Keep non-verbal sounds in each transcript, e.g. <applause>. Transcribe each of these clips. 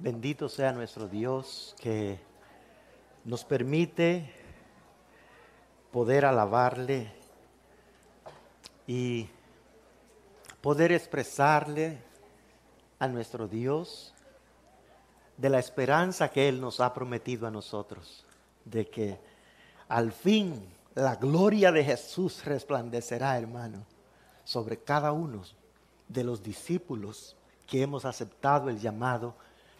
Bendito sea nuestro Dios que nos permite poder alabarle y poder expresarle a nuestro Dios de la esperanza que Él nos ha prometido a nosotros, de que al fin la gloria de Jesús resplandecerá, hermano, sobre cada uno de los discípulos que hemos aceptado el llamado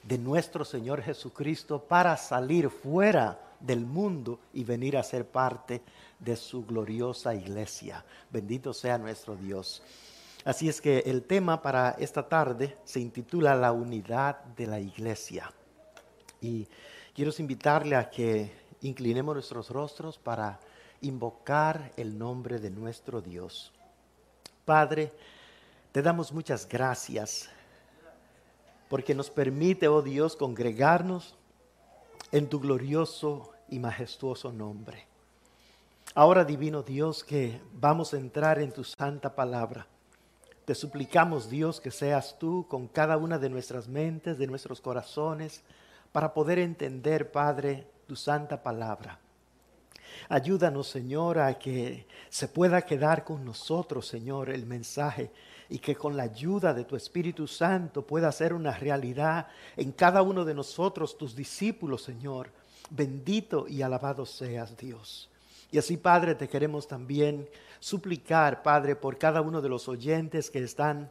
de nuestro Señor Jesucristo para salir fuera del mundo y venir a ser parte de su gloriosa iglesia. Bendito sea nuestro Dios. Así es que el tema para esta tarde se intitula La unidad de la iglesia. Y quiero invitarle a que inclinemos nuestros rostros para invocar el nombre de nuestro Dios. Padre, te damos muchas gracias porque nos permite, oh Dios, congregarnos en tu glorioso y majestuoso nombre. Ahora, divino Dios, que vamos a entrar en tu santa palabra. Te suplicamos, Dios, que seas tú con cada una de nuestras mentes, de nuestros corazones, para poder entender, Padre, tu santa palabra. Ayúdanos, Señor, a que se pueda quedar con nosotros, Señor, el mensaje y que con la ayuda de tu Espíritu Santo pueda ser una realidad en cada uno de nosotros, tus discípulos, Señor. Bendito y alabado seas, Dios. Y así, Padre, te queremos también suplicar, Padre, por cada uno de los oyentes que están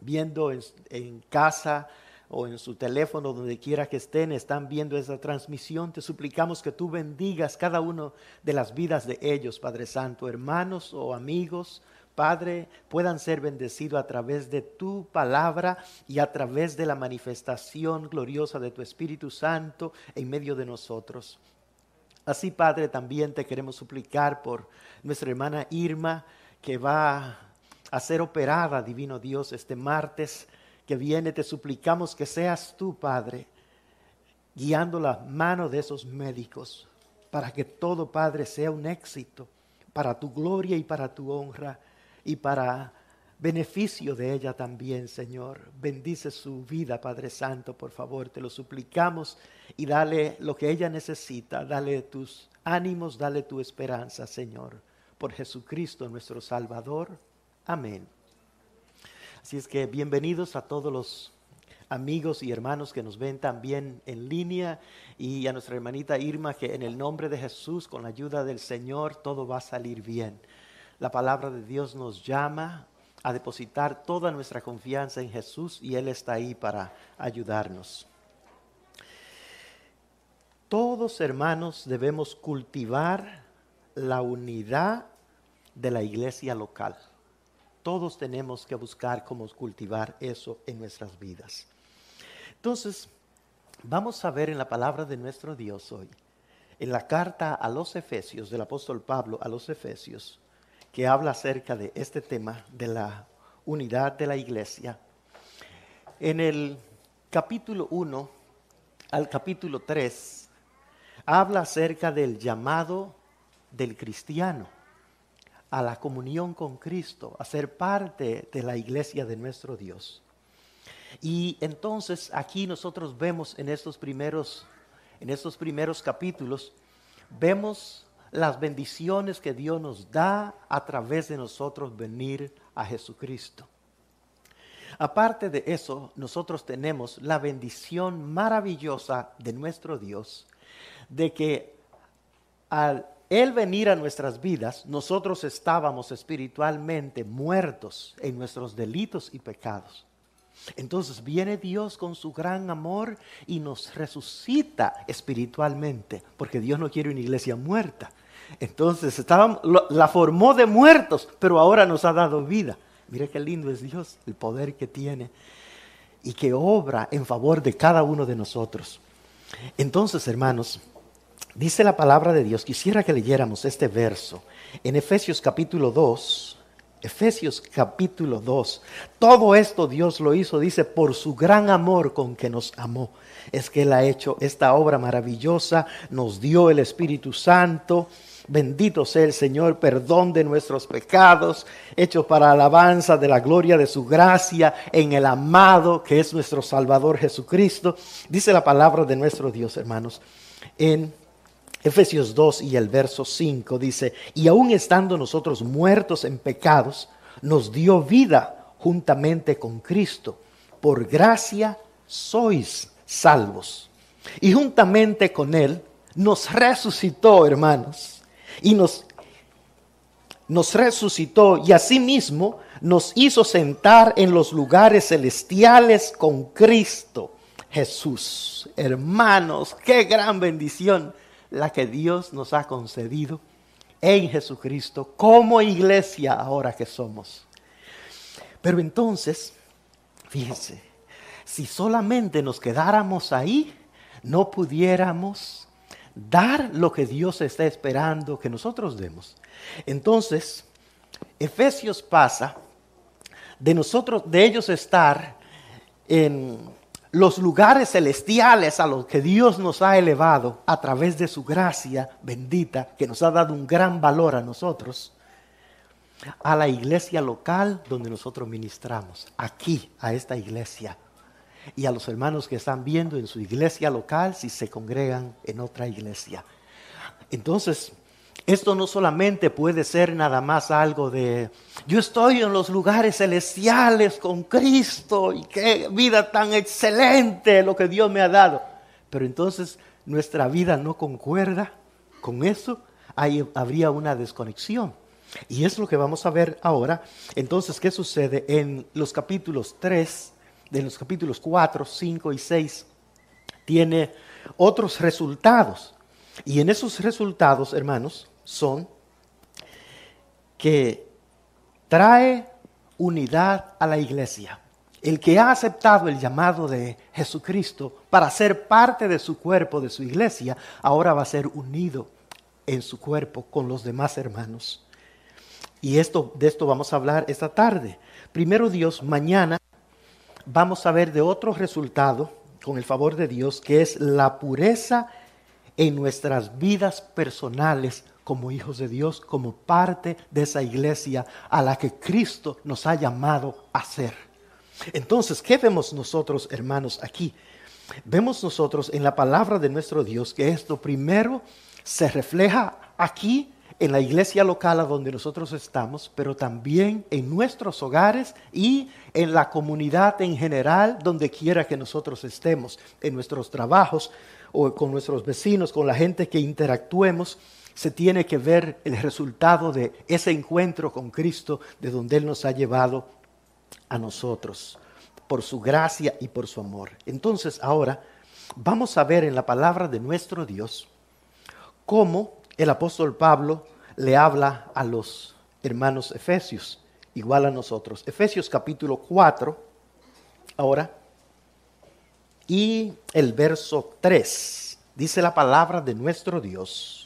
viendo en, casa o en su teléfono, donde quiera que estén, están viendo esa transmisión. Te suplicamos que tú bendigas cada uno de las vidas de ellos, Padre Santo, hermanos o amigos, Padre, puedan ser bendecidos a través de tu palabra y a través de la manifestación gloriosa de tu Espíritu Santo en medio de nosotros. Así, Padre, también te queremos suplicar por nuestra hermana Irma, que va a ser operada, Divino Dios, este martes que viene. Te suplicamos que seas tú, Padre, guiando la mano de esos médicos para que todo, Padre, sea un éxito para tu gloria y para tu honra y para beneficio de ella también, Señor. Bendice su vida, Padre Santo, por favor, te lo suplicamos y dale lo que ella necesita, dale tus ánimos, dale tu esperanza, Señor, por Jesucristo nuestro Salvador. Amén. Así es que bienvenidos a todos los amigos y hermanos que nos ven también en línea y a nuestra hermanita Irma que en el nombre de Jesús, con la ayuda del Señor, todo va a salir bien. La palabra de Dios nos llama a depositar toda nuestra confianza en Jesús y Él está ahí para ayudarnos. Todos hermanos debemos cultivar la unidad de la iglesia local. Todos tenemos que buscar cómo cultivar eso en nuestras vidas. Entonces, vamos a ver en la palabra de nuestro Dios hoy, en la carta a los Efesios, del apóstol Pablo a los Efesios, que habla acerca de este tema de la unidad de la iglesia. En el capítulo 1 al capítulo 3 habla acerca del llamado del cristiano a la comunión con Cristo, a ser parte de la iglesia de nuestro Dios. Y entonces aquí nosotros vemos en estos primeros en estos primeros capítulos vemos las bendiciones que Dios nos da a través de nosotros venir a Jesucristo. Aparte de eso, nosotros tenemos la bendición maravillosa de nuestro Dios, de que al Él venir a nuestras vidas, nosotros estábamos espiritualmente muertos en nuestros delitos y pecados. Entonces viene Dios con su gran amor y nos resucita espiritualmente, porque Dios no quiere una iglesia muerta. Entonces la formó de muertos, pero ahora nos ha dado vida. Mire qué lindo es Dios, el poder que tiene y que obra en favor de cada uno de nosotros. Entonces, hermanos, dice la palabra de Dios, quisiera que leyéramos este verso en Efesios capítulo 2, Efesios capítulo 2. Todo esto Dios lo hizo, dice, por su gran amor con que nos amó. Es que Él ha hecho esta obra maravillosa, nos dio el Espíritu Santo, Bendito sea el Señor, perdón de nuestros pecados, hecho para alabanza de la gloria de su gracia en el amado que es nuestro Salvador Jesucristo. Dice la palabra de nuestro Dios, hermanos, en Efesios 2 y el verso 5 dice, y aun estando nosotros muertos en pecados, nos dio vida juntamente con Cristo. Por gracia sois salvos. Y juntamente con Él nos resucitó, hermanos, y nos, resucitó y asimismo nos hizo sentar en los lugares celestiales con Cristo Jesús. Hermanos, qué gran bendición la que Dios nos ha concedido en Jesucristo como iglesia ahora que somos. Pero entonces, fíjense, si solamente nos quedáramos ahí, no pudiéramos dar lo que Dios está esperando que nosotros demos. Entonces, Efesios pasa de nosotros, de ellos estar en los lugares celestiales a los que Dios nos ha elevado a través de su gracia bendita, que nos ha dado un gran valor a nosotros, a la iglesia local donde nosotros ministramos, aquí, a esta iglesia, y a los hermanos que están viendo en su iglesia local si se congregan en otra iglesia. Entonces, esto no solamente puede ser nada más algo de, yo estoy en los lugares celestiales con Cristo y qué vida tan excelente lo que Dios me ha dado. Pero entonces nuestra vida no concuerda con eso, ahí habría una desconexión. Y es lo que vamos a ver ahora. Entonces, ¿qué sucede en los capítulos 3, de los capítulos 4, 5 y 6? Tiene otros resultados. Y en esos resultados, hermanos, son que trae unidad a la iglesia. El que ha aceptado el llamado de Jesucristo para ser parte de su cuerpo, de su iglesia, ahora va a ser unido en su cuerpo con los demás hermanos. Y esto, de esto vamos a hablar esta tarde. Primero Dios, mañana vamos a ver de otro resultado, con el favor de Dios, que es la pureza en nuestras vidas personales como hijos de Dios, como parte de esa iglesia a la que Cristo nos ha llamado a ser. Entonces, ¿qué vemos nosotros, hermanos, aquí? Vemos nosotros en la palabra de nuestro Dios que esto primero se refleja aquí en la iglesia local a donde nosotros estamos, pero también en nuestros hogares y en la comunidad en general, donde quiera que nosotros estemos, en nuestros trabajos o con nuestros vecinos, con la gente que interactuemos se tiene que ver el resultado de ese encuentro con Cristo de donde Él nos ha llevado a nosotros, por su gracia y por su amor. Entonces ahora vamos a ver en la palabra de nuestro Dios cómo el apóstol Pablo le habla a los hermanos efesios, igual a nosotros. Efesios capítulo 4, ahora, y el verso 3, dice la palabra de nuestro Dios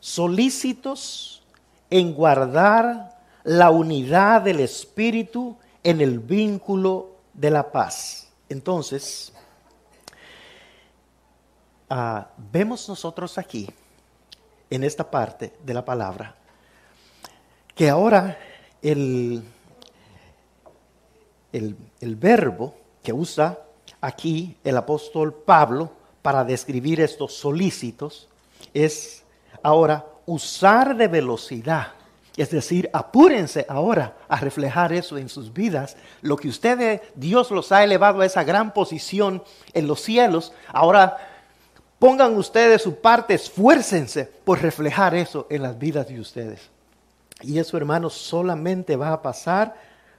solícitos en guardar la unidad del Espíritu en el vínculo de la paz. Entonces, ah, vemos nosotros aquí, en esta parte de la palabra, que ahora el, el, verbo que usa aquí el apóstol Pablo para describir estos solícitos es Ahora, usar de velocidad, es decir, apúrense ahora a reflejar eso en sus vidas. Lo que ustedes, Dios los ha elevado a esa gran posición en los cielos. Ahora, pongan ustedes su parte, esfuércense por reflejar eso en las vidas de ustedes. Y eso, hermanos, solamente va a pasar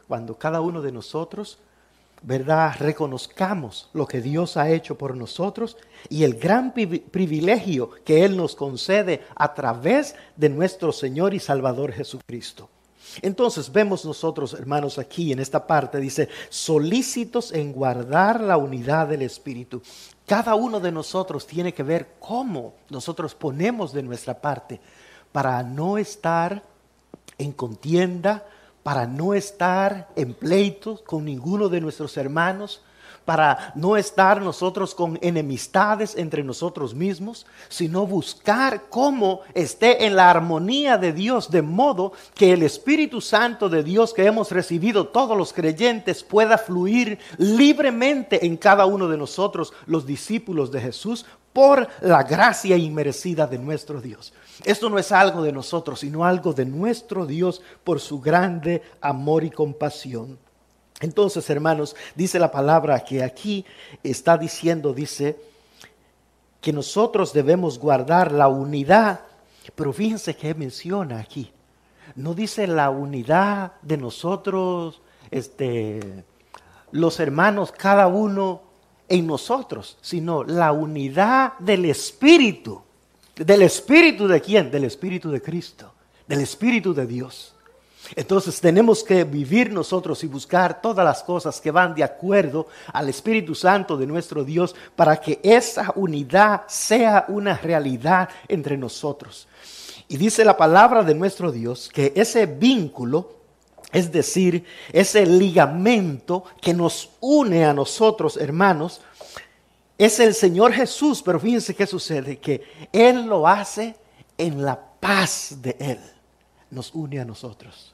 cuando cada uno de nosotros ¿verdad? Reconozcamos lo que Dios ha hecho por nosotros y el gran privilegio que Él nos concede a través de nuestro Señor y Salvador Jesucristo. Entonces vemos nosotros, hermanos, aquí en esta parte, dice, solícitos en guardar la unidad del Espíritu. Cada uno de nosotros tiene que ver cómo nosotros ponemos de nuestra parte para no estar en contienda, para no estar en pleitos con ninguno de nuestros hermanos, para no estar nosotros con enemistades entre nosotros mismos, sino buscar cómo esté en la armonía de Dios, de modo que el Espíritu Santo de Dios que hemos recibido todos los creyentes pueda fluir libremente en cada uno de nosotros, los discípulos de Jesús, por la gracia inmerecida de nuestro Dios. Esto no es algo de nosotros, sino algo de nuestro Dios por su grande amor y compasión. Entonces, hermanos, dice la palabra que aquí está diciendo, dice, que nosotros debemos guardar la unidad, pero fíjense que menciona aquí. No dice la unidad de nosotros, este, los hermanos, cada uno en nosotros, sino la unidad del Espíritu. ¿Del Espíritu de quién? Del Espíritu de Cristo, del Espíritu de Dios. Entonces tenemos que vivir nosotros y buscar todas las cosas que van de acuerdo al Espíritu Santo de nuestro Dios para que esa unidad sea una realidad entre nosotros. Y dice la palabra de nuestro Dios que ese vínculo, es decir, ese ligamento que nos une a nosotros, hermanos, es el Señor Jesús. Pero fíjense qué sucede, que Él lo hace en la paz de Él. Nos une a nosotros.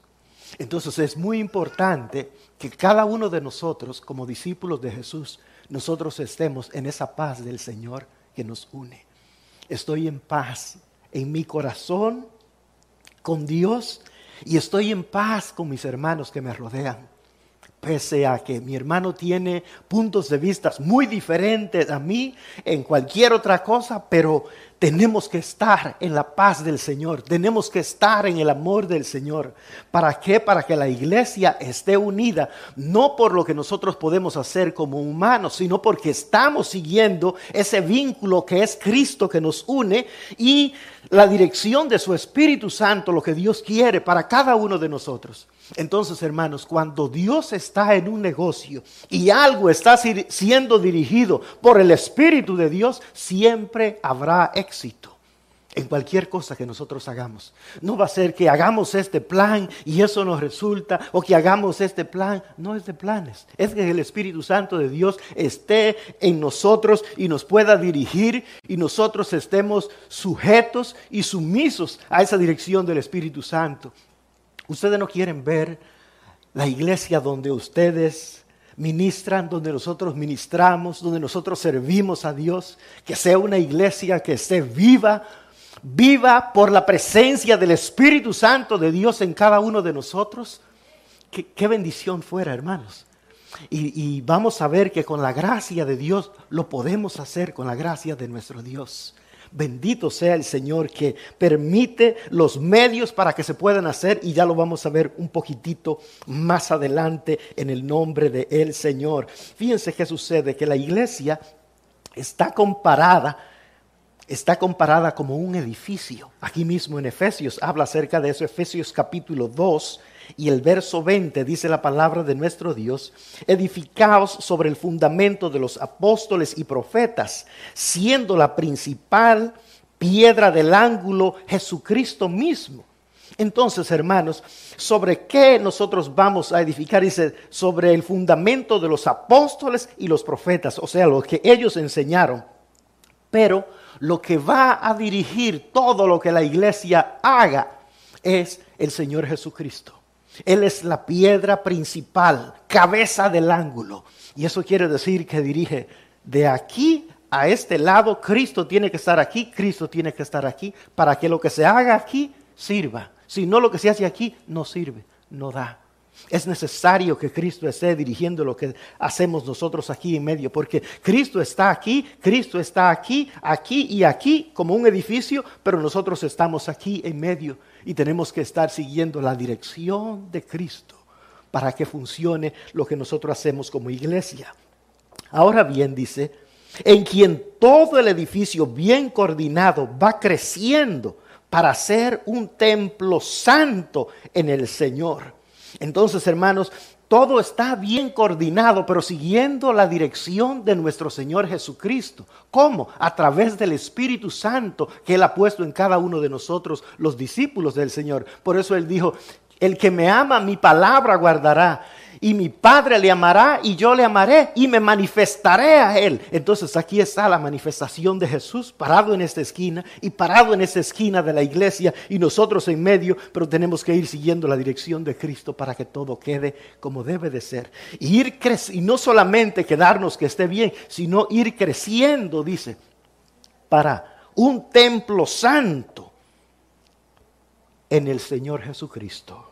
Entonces es muy importante que cada uno de nosotros, como discípulos de Jesús, nosotros estemos en esa paz del Señor que nos une. Estoy en paz en mi corazón con Dios y estoy en paz con mis hermanos que me rodean. Pese a que mi hermano tiene puntos de vista muy diferentes a mí en cualquier otra cosa, pero tenemos que estar en la paz del Señor, tenemos que estar en el amor del Señor. ¿Para qué? Para que la iglesia esté unida, no por lo que nosotros podemos hacer como humanos, sino porque estamos siguiendo ese vínculo que es Cristo que nos une y la dirección de su Espíritu Santo, lo que Dios quiere para cada uno de nosotros. Entonces, hermanos, cuando Dios está en un negocio y algo está siendo dirigido por el Espíritu de Dios, siempre habrá éxito en cualquier cosa que nosotros hagamos. No va a ser que hagamos este plan y eso nos resulta, o que hagamos este plan. No es de planes. Es que el Espíritu Santo de Dios esté en nosotros y nos pueda dirigir y nosotros estemos sujetos y sumisos a esa dirección del Espíritu Santo. Ustedes no quieren ver la iglesia donde ustedes ministran, donde nosotros ministramos, donde nosotros servimos a Dios, que sea una iglesia que esté viva, viva por la presencia del Espíritu Santo de Dios en cada uno de nosotros. Qué, bendición fuera, hermanos. y vamos a ver que con la gracia de Dios lo podemos hacer, con la gracia de nuestro Dios. Bendito sea el Señor que permite los medios para que se puedan hacer y ya lo vamos a ver un poquitito más adelante en el nombre de el Señor. Fíjense qué sucede, que la iglesia está comparada está comparada como un edificio. Aquí mismo en Efesios habla acerca de eso, Efesios capítulo 2, y el verso 20 dice la palabra de nuestro Dios, edificaos sobre el fundamento de los apóstoles y profetas, siendo la principal piedra del ángulo Jesucristo mismo. Entonces, hermanos, ¿sobre qué nosotros vamos a edificar? Dice, sobre el fundamento de los apóstoles y los profetas, o sea, lo que ellos enseñaron. Pero lo que va a dirigir todo lo que la iglesia haga es el Señor Jesucristo. Él es la piedra principal, cabeza del ángulo. Y eso quiere decir que dirige de aquí a este lado. Cristo tiene que estar aquí, Cristo tiene que estar aquí, para que lo que se haga aquí sirva. Si no, lo que se hace aquí no sirve, no da. Es necesario que Cristo esté dirigiendo lo que hacemos nosotros aquí en medio, porque Cristo está aquí, Cristo está aquí, aquí y aquí como un edificio, pero nosotros estamos aquí en medio y tenemos que estar siguiendo la dirección de Cristo para que funcione lo que nosotros hacemos como iglesia. Ahora bien, dice, en quien todo el edificio bien coordinado va creciendo para ser un templo santo en el Señor. Entonces, hermanos, todo está bien coordinado, pero siguiendo la dirección de nuestro Señor Jesucristo. ¿Cómo? A través del Espíritu Santo que Él ha puesto en cada uno de nosotros, los discípulos del Señor. Por eso Él dijo, El que me ama, mi palabra guardará. Y mi Padre le amará y yo le amaré y me manifestaré a él. Entonces aquí está la manifestación de Jesús parado en esta esquina y parado en esta esquina de la iglesia y nosotros en medio, pero tenemos que ir siguiendo la dirección de Cristo para que todo quede como debe de ser. Y, ir y no solamente quedarnos que esté bien, sino ir creciendo, dice, para un templo santo en el Señor Jesucristo.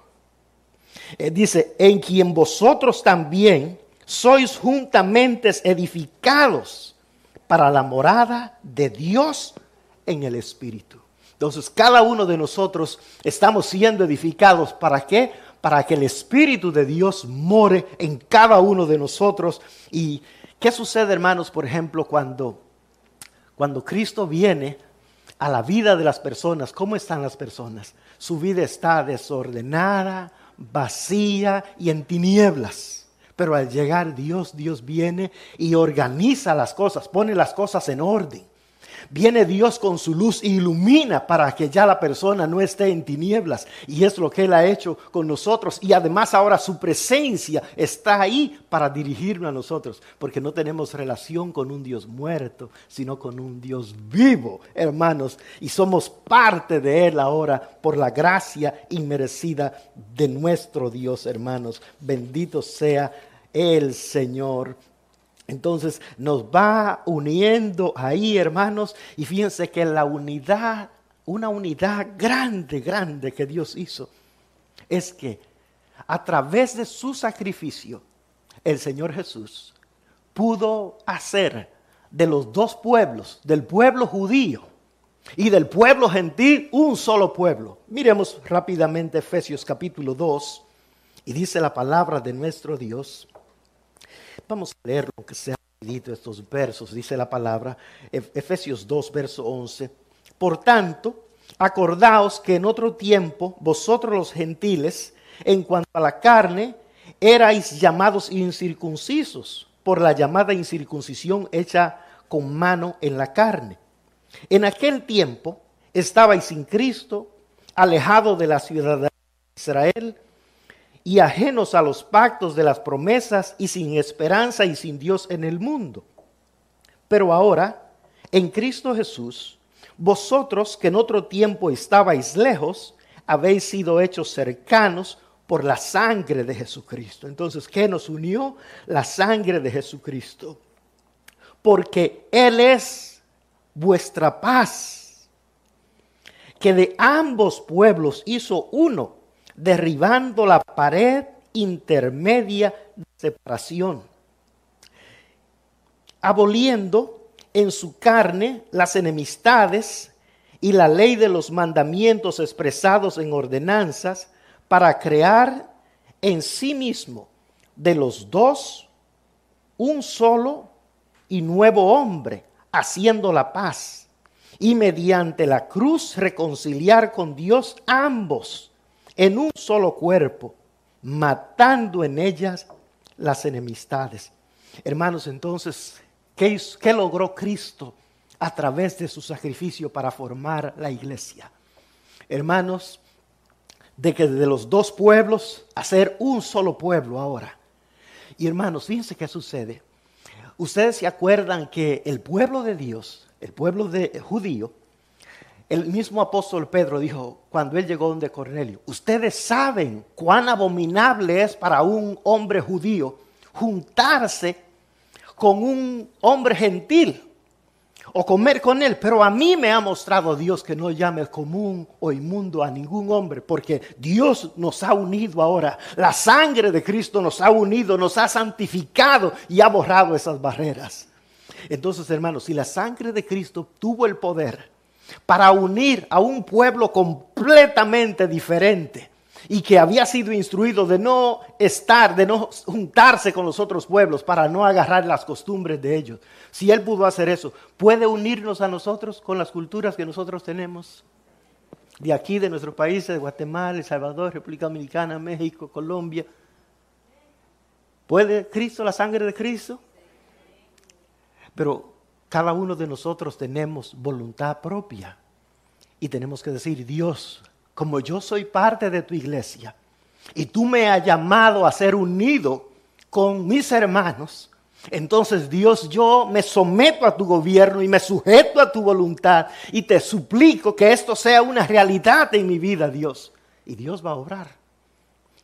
Eh, dice, en quien vosotros también sois juntamente edificados para la morada de Dios en el Espíritu. Entonces, cada uno de nosotros estamos siendo edificados. ¿Para qué? Para que el Espíritu de Dios more en cada uno de nosotros. ¿Y qué sucede, hermanos, por ejemplo, cuando, cuando Cristo viene a la vida de las personas? ¿Cómo están las personas? Su vida está desordenada, vacía y en tinieblas. Pero al llegar Dios, Dios viene y organiza las cosas, pone las cosas en orden. Viene Dios con su luz e ilumina para que ya la persona no esté en tinieblas. Y es lo que Él ha hecho con nosotros. Y además ahora su presencia está ahí para dirigirnos a nosotros. Porque no tenemos relación con un Dios muerto, sino con un Dios vivo, hermanos. Y somos parte de Él ahora por la gracia inmerecida de nuestro Dios, hermanos. Bendito sea el Señor entonces nos va uniendo ahí, hermanos, y fíjense que la unidad, una unidad grande, grande que Dios hizo, es que a través de su sacrificio, el Señor Jesús pudo hacer de los dos pueblos, del pueblo judío y del pueblo gentil, un solo pueblo. Miremos rápidamente Efesios capítulo 2, y dice la palabra de nuestro Dios. Vamos a leer lo que se ha escrito estos versos, dice la palabra, Efesios 2, verso 11. Por tanto, acordaos que en otro tiempo vosotros los gentiles, en cuanto a la carne, erais llamados incircuncisos por la llamada incircuncisión hecha con mano en la carne. En aquel tiempo estabais sin Cristo, alejado de la ciudadanía de Israel, y ajenos a los pactos de las promesas y sin esperanza y sin Dios en el mundo. Pero ahora, en Cristo Jesús, vosotros que en otro tiempo estabais lejos, habéis sido hechos cercanos por la sangre de Jesucristo. Entonces, ¿qué nos unió? La sangre de Jesucristo. Porque Él es vuestra paz, que de ambos pueblos hizo uno derribando la pared intermedia de separación, aboliendo en su carne las enemistades y la ley de los mandamientos expresados en ordenanzas para crear en sí mismo de los dos un solo y nuevo hombre, haciendo la paz, y mediante la cruz reconciliar con Dios ambos en un solo cuerpo, matando en ellas las enemistades. Hermanos, entonces, ¿qué, ¿qué, logró Cristo a través de su sacrificio para formar la iglesia? Hermanos, de que de los dos pueblos hacer un solo pueblo ahora. Y hermanos, fíjense qué sucede. Ustedes se acuerdan que el pueblo de Dios, el pueblo de judío, el mismo apóstol Pedro dijo cuando él llegó donde Cornelio, ustedes saben cuán abominable es para un hombre judío juntarse con un hombre gentil o comer con él, pero a mí me ha mostrado Dios que no llame común o inmundo a ningún hombre, porque Dios nos ha unido ahora, la sangre de Cristo nos ha unido, nos ha santificado y ha borrado esas barreras. Entonces, hermanos, si la sangre de Cristo tuvo el poder, para unir a un pueblo completamente diferente y que había sido instruido de no estar, de no juntarse con los otros pueblos para no agarrar las costumbres de ellos. Si Él pudo hacer eso, ¿puede unirnos a nosotros con las culturas que nosotros tenemos? De aquí, de nuestros países, de Guatemala, El Salvador, República Dominicana, México, Colombia. ¿Puede Cristo, la sangre de Cristo? Pero cada uno de nosotros tenemos voluntad propia y tenemos que decir, Dios, como yo soy parte de tu iglesia, y tú me has llamado a ser unido con mis hermanos, entonces Dios, yo me someto a tu gobierno y me sujeto a tu voluntad y te suplico que esto sea una realidad en mi vida, Dios. Y Dios va a obrar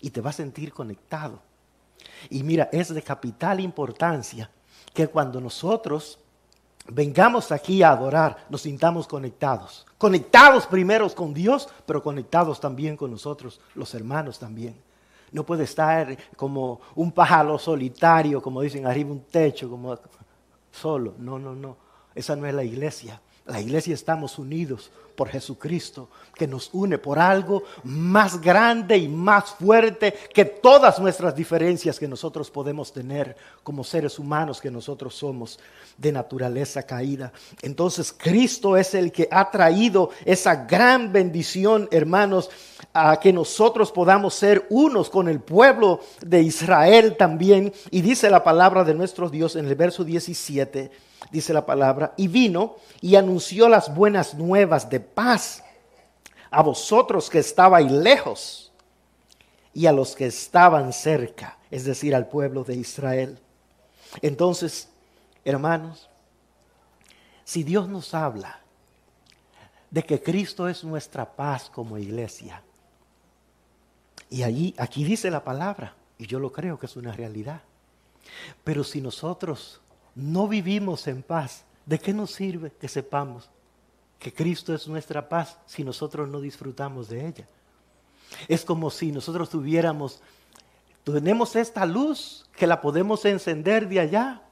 y te va a sentir conectado. Y mira, es de capital importancia que cuando nosotros vengamos aquí a adorar, nos sintamos conectados. Conectados primero con Dios, pero conectados también con nosotros, los hermanos también. No puede estar como un pájaro solitario, como dicen, arriba un techo, como solo. No, no, no. Esa no es la iglesia. La iglesia estamos unidos por Jesucristo, que nos une por algo más grande y más fuerte que todas nuestras diferencias que nosotros podemos tener como seres humanos que nosotros somos de naturaleza caída. Entonces Cristo es el que ha traído esa gran bendición, hermanos, a que nosotros podamos ser unos con el pueblo de Israel también. Y dice la palabra de nuestro Dios en el verso 17 dice la palabra, y vino y anunció las buenas nuevas de paz a vosotros que estabais lejos y a los que estaban cerca, es decir, al pueblo de Israel. Entonces, hermanos, si Dios nos habla de que Cristo es nuestra paz como iglesia, y allí, aquí dice la palabra, y yo lo creo que es una realidad. Pero si nosotros no vivimos en paz, ¿de qué nos sirve que sepamos que Cristo es nuestra paz si nosotros no disfrutamos de ella? Es como si nosotros tuviéramos, tenemos esta luz que la podemos encender de allá,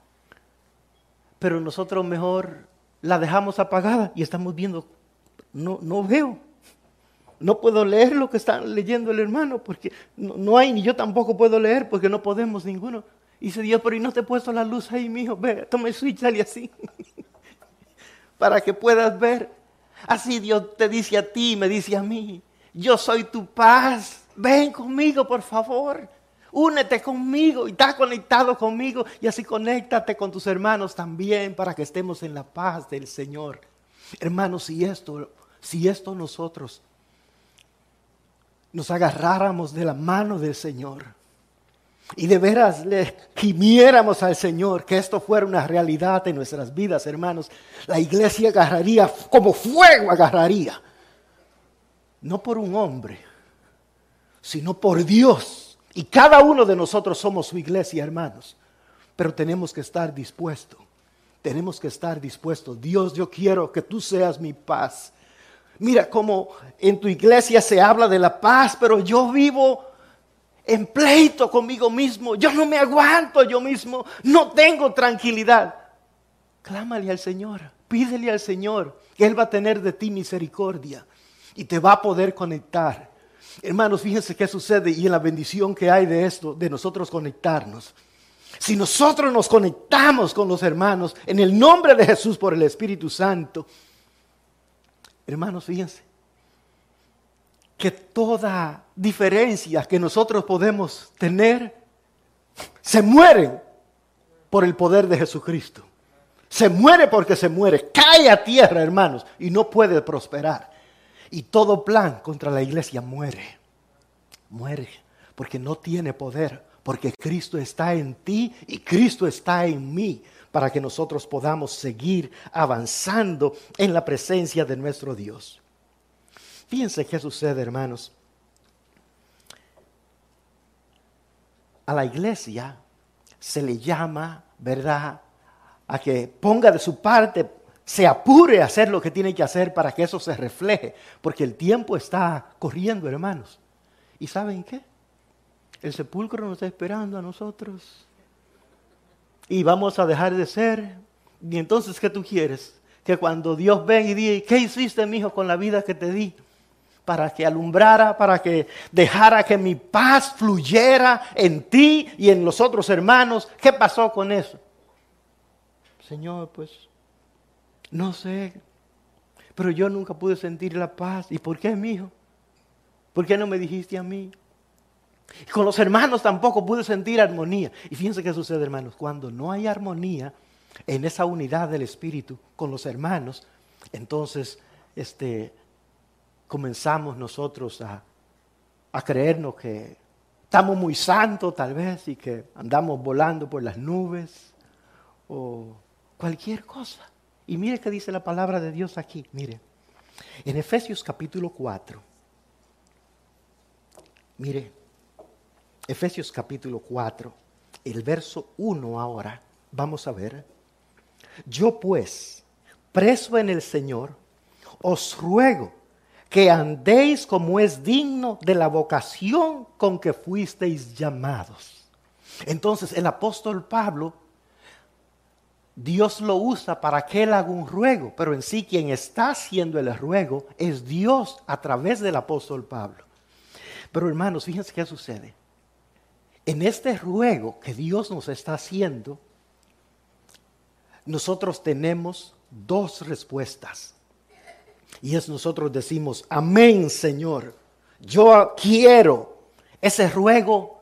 pero nosotros mejor la dejamos apagada y estamos viendo, no, no veo, no puedo leer lo que está leyendo el hermano, porque no, no hay, ni yo tampoco puedo leer, porque no podemos ninguno. Y dice Dios, pero ¿y no te he puesto la luz ahí, mijo? Ve, toma el switch, así. <laughs> Para que puedas ver. Así Dios te dice a ti, me dice a mí. Yo soy tu paz. Ven conmigo, por favor. Únete conmigo y está conectado conmigo. Y así conéctate con tus hermanos también para que estemos en la paz del Señor. Hermanos, si esto, si esto nosotros nos agarráramos de la mano del Señor y de veras le gimiéramos al Señor que esto fuera una realidad en nuestras vidas, hermanos, la iglesia agarraría como fuego agarraría. No por un hombre, sino por Dios. Y cada uno de nosotros somos su iglesia, hermanos. Pero tenemos que estar dispuestos. Tenemos que estar dispuestos. Dios, yo quiero que tú seas mi paz. Mira cómo en tu iglesia se habla de la paz, pero yo vivo en pleito conmigo mismo. Yo no me aguanto yo mismo. No tengo tranquilidad. Clámale al Señor. Pídele al Señor que Él va a tener de ti misericordia y te va a poder conectar. Hermanos, fíjense qué sucede y en la bendición que hay de esto, de nosotros conectarnos. Si nosotros nos conectamos con los hermanos en el nombre de Jesús por el Espíritu Santo, hermanos, fíjense, que toda diferencia que nosotros podemos tener se muere por el poder de Jesucristo. Se muere porque se muere, cae a tierra, hermanos, y no puede prosperar. Y todo plan contra la iglesia muere. Muere porque no tiene poder, porque Cristo está en ti y Cristo está en mí para que nosotros podamos seguir avanzando en la presencia de nuestro Dios. Fíjense qué sucede, hermanos. A la iglesia se le llama, ¿verdad?, a que ponga de su parte, se apure a hacer lo que tiene que hacer para que eso se refleje, porque el tiempo está corriendo, hermanos. ¿Y saben qué? El sepulcro nos está esperando a nosotros. Y vamos a dejar de ser. Y entonces, ¿qué tú quieres? Que cuando Dios venga y diga, ¿qué hiciste, mi hijo, con la vida que te di? Para que alumbrara, para que dejara que mi paz fluyera en ti y en los otros hermanos. ¿Qué pasó con eso? Señor, pues, no sé, pero yo nunca pude sentir la paz. ¿Y por qué, mi hijo? ¿Por qué no me dijiste a mí? Y con los hermanos tampoco pude sentir armonía. Y fíjense qué sucede, hermanos, cuando no hay armonía en esa unidad del Espíritu con los hermanos, entonces este, comenzamos nosotros a, creernos que estamos muy santos tal vez y que andamos volando por las nubes o cualquier cosa. Y mire qué dice la palabra de Dios aquí, mire, en Efesios capítulo 4, mire, Efesios capítulo 4, el verso 1 ahora, vamos a ver, yo pues, preso en el Señor, os ruego que andéis como es digno de la vocación con que fuisteis llamados. Entonces el apóstol Pablo, Dios lo usa para que él haga un ruego, pero en sí quien está haciendo el ruego es Dios a través del apóstol Pablo. Pero hermanos, fíjense qué sucede. En este ruego que Dios nos está haciendo, nosotros tenemos dos respuestas. Y es nosotros decimos, amén Señor, yo quiero ese ruego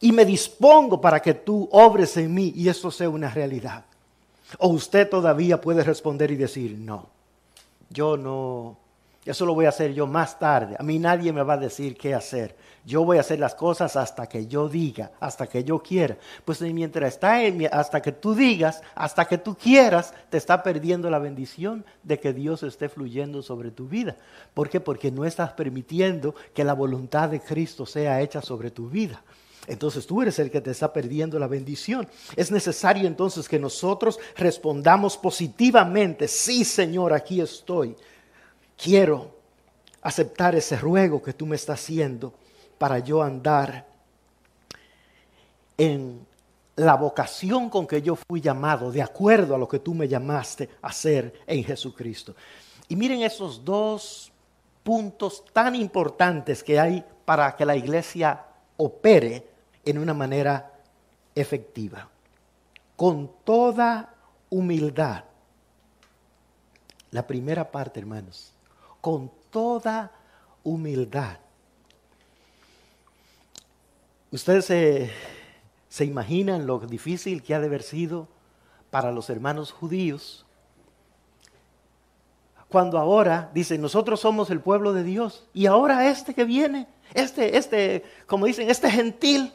y me dispongo para que tú obres en mí y eso sea una realidad. O usted todavía puede responder y decir, no, yo no, eso lo voy a hacer yo más tarde. A mí nadie me va a decir qué hacer. Yo voy a hacer las cosas hasta que yo diga, hasta que yo quiera. Pues mientras está en, hasta que tú digas, hasta que tú quieras, te está perdiendo la bendición de que Dios esté fluyendo sobre tu vida. ¿Por qué? Porque no estás permitiendo que la voluntad de Cristo sea hecha sobre tu vida. Entonces tú eres el que te está perdiendo la bendición. Es necesario entonces que nosotros respondamos positivamente, sí Señor, aquí estoy quiero aceptar ese ruego que tú me estás haciendo para yo andar en la vocación con que yo fui llamado, de acuerdo a lo que tú me llamaste a hacer en Jesucristo. Y miren esos dos puntos tan importantes que hay para que la iglesia opere en una manera efectiva. Con toda humildad. La primera parte, hermanos con toda humildad. Ustedes se, imaginan lo difícil que ha de haber sido para los hermanos judíos cuando ahora dicen, nosotros somos el pueblo de Dios, y ahora este que viene, este, este, como dicen, este gentil,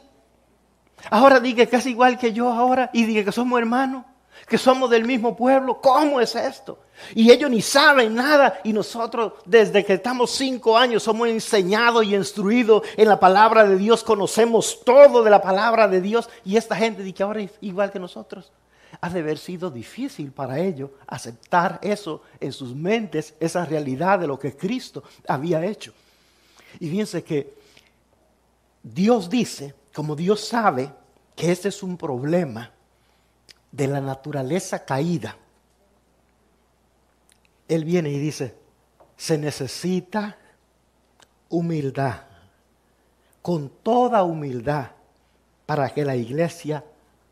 ahora diga que es igual que yo ahora, y diga que somos hermanos que somos del mismo pueblo. ¿Cómo es esto? Y ellos ni saben nada y nosotros desde que estamos cinco años somos enseñados y instruidos en la palabra de Dios, conocemos todo de la palabra de Dios y esta gente dice que ahora es igual que nosotros. Ha de haber sido difícil para ellos aceptar eso en sus mentes, esa realidad de lo que Cristo había hecho. Y fíjense que Dios dice, como Dios sabe que este es un problema, de la naturaleza caída, Él viene y dice, se necesita humildad, con toda humildad, para que la iglesia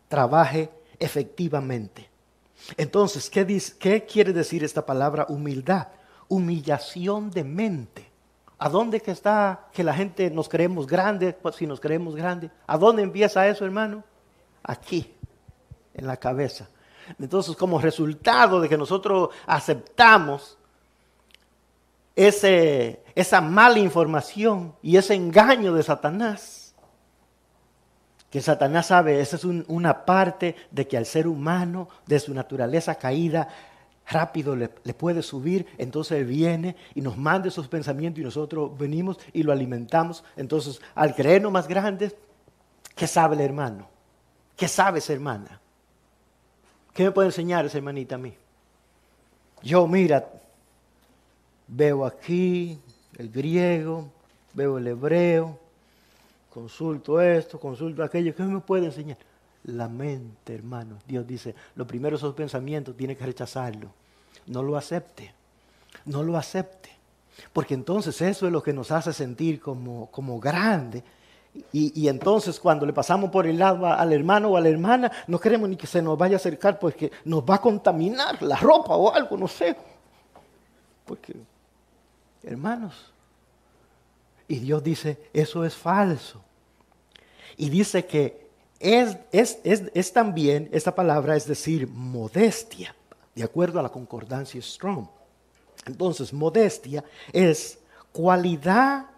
trabaje efectivamente. Entonces, ¿qué, dice, ¿qué quiere decir esta palabra humildad? Humillación de mente. ¿A dónde está que la gente nos creemos grandes? Pues si nos creemos grandes. ¿A dónde empieza eso, hermano? Aquí en la cabeza. Entonces, como resultado de que nosotros aceptamos ese, esa mala información y ese engaño de Satanás, que Satanás sabe, esa es una parte de que al ser humano, de su naturaleza caída, rápido le, puede subir, entonces viene y nos manda esos pensamientos y nosotros venimos y lo alimentamos. Entonces, al creernos más grandes, ¿qué sabe el hermano? ¿Qué sabe esa hermana? ¿Qué me puede enseñar esa hermanita a mí? Yo, mira, veo aquí el griego, veo el hebreo, consulto esto, consulto aquello. ¿Qué me puede enseñar? La mente, hermano. Dios dice, lo primero esos pensamientos tiene que rechazarlo. No lo acepte. No lo acepte. Porque entonces eso es lo que nos hace sentir como, como grande y, entonces cuando le pasamos por el lado al hermano o a la hermana, no queremos ni que se nos vaya a acercar porque nos va a contaminar la ropa o algo, no sé. Porque, hermanos, y Dios dice, eso es falso. Y dice que es, es, es también, esta palabra es decir, modestia, de acuerdo a la concordancia Strong. Entonces, modestia es cualidad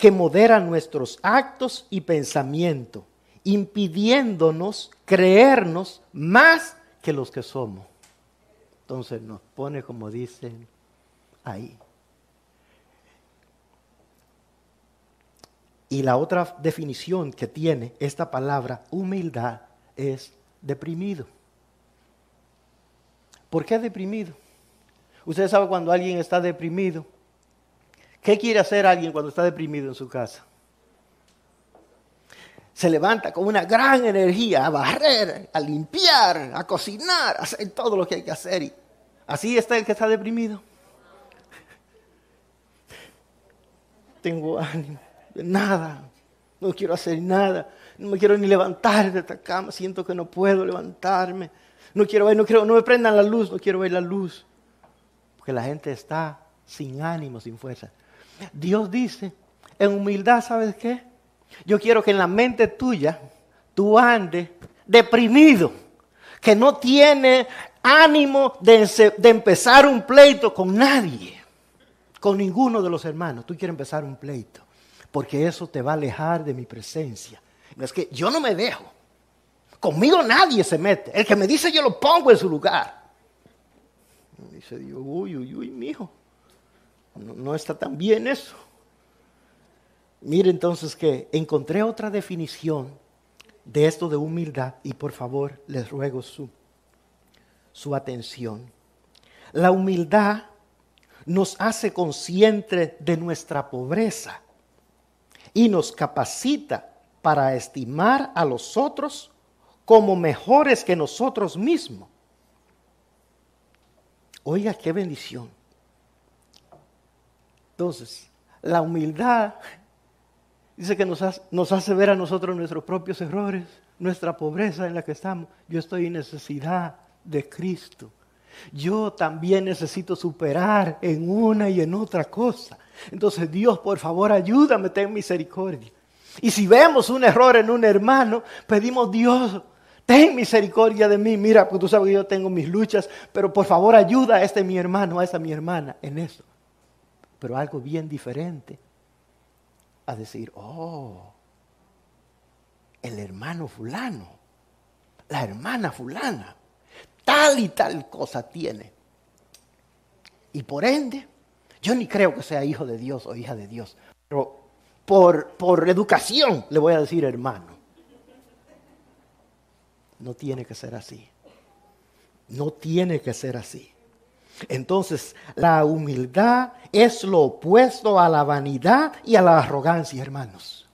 que modera nuestros actos y pensamientos, impidiéndonos creernos más que los que somos. Entonces nos pone, como dicen, ahí. Y la otra definición que tiene esta palabra, humildad, es deprimido. ¿Por qué deprimido? Usted sabe cuando alguien está deprimido. ¿Qué quiere hacer alguien cuando está deprimido en su casa? Se levanta con una gran energía a barrer, a limpiar, a cocinar, a hacer todo lo que hay que hacer. así está el que está deprimido. <laughs> Tengo ánimo nada, no quiero hacer nada, no me quiero ni levantar de esta cama, siento que no puedo levantarme, no quiero ver, no quiero, no me prendan la luz, no quiero ver la luz, porque la gente está sin ánimo, sin fuerza. Dios dice, en humildad, ¿sabes qué? Yo quiero que en la mente tuya tú andes deprimido, que no tiene ánimo de, de empezar un pleito con nadie, con ninguno de los hermanos. Tú quieres empezar un pleito porque eso te va a alejar de mi presencia. es que yo no me dejo. Conmigo nadie se mete. El que me dice yo lo pongo en su lugar. dice Dios, uy, uy, uy, mi hijo. No, está tan bien eso. Mire entonces que encontré otra definición de esto de humildad y por favor les ruego su, su atención. La humildad nos hace conscientes de nuestra pobreza y nos capacita para estimar a los otros como mejores que nosotros mismos. Oiga, qué bendición. Entonces, la humildad dice que nos hace, ver a nosotros nuestros propios errores, nuestra pobreza en la que estamos. Yo estoy en necesidad de Cristo. Yo también necesito superar en una y en otra cosa. Entonces, Dios, por favor, ayúdame, ten misericordia. Y si vemos un error en un hermano, pedimos, Dios, ten misericordia de mí. Mira, pues tú sabes que yo tengo mis luchas, pero por favor ayuda a este mi hermano, a esta mi hermana en eso. Pero algo bien diferente a decir, oh, el hermano fulano, la hermana fulana, tal y tal cosa tiene. Y por ende, yo ni creo que sea hijo de Dios o hija de Dios, pero por, por educación le voy a decir hermano. No tiene que ser así. No tiene que ser así. Entonces, la humildad es lo opuesto a la vanidad y a la arrogancia, hermanos.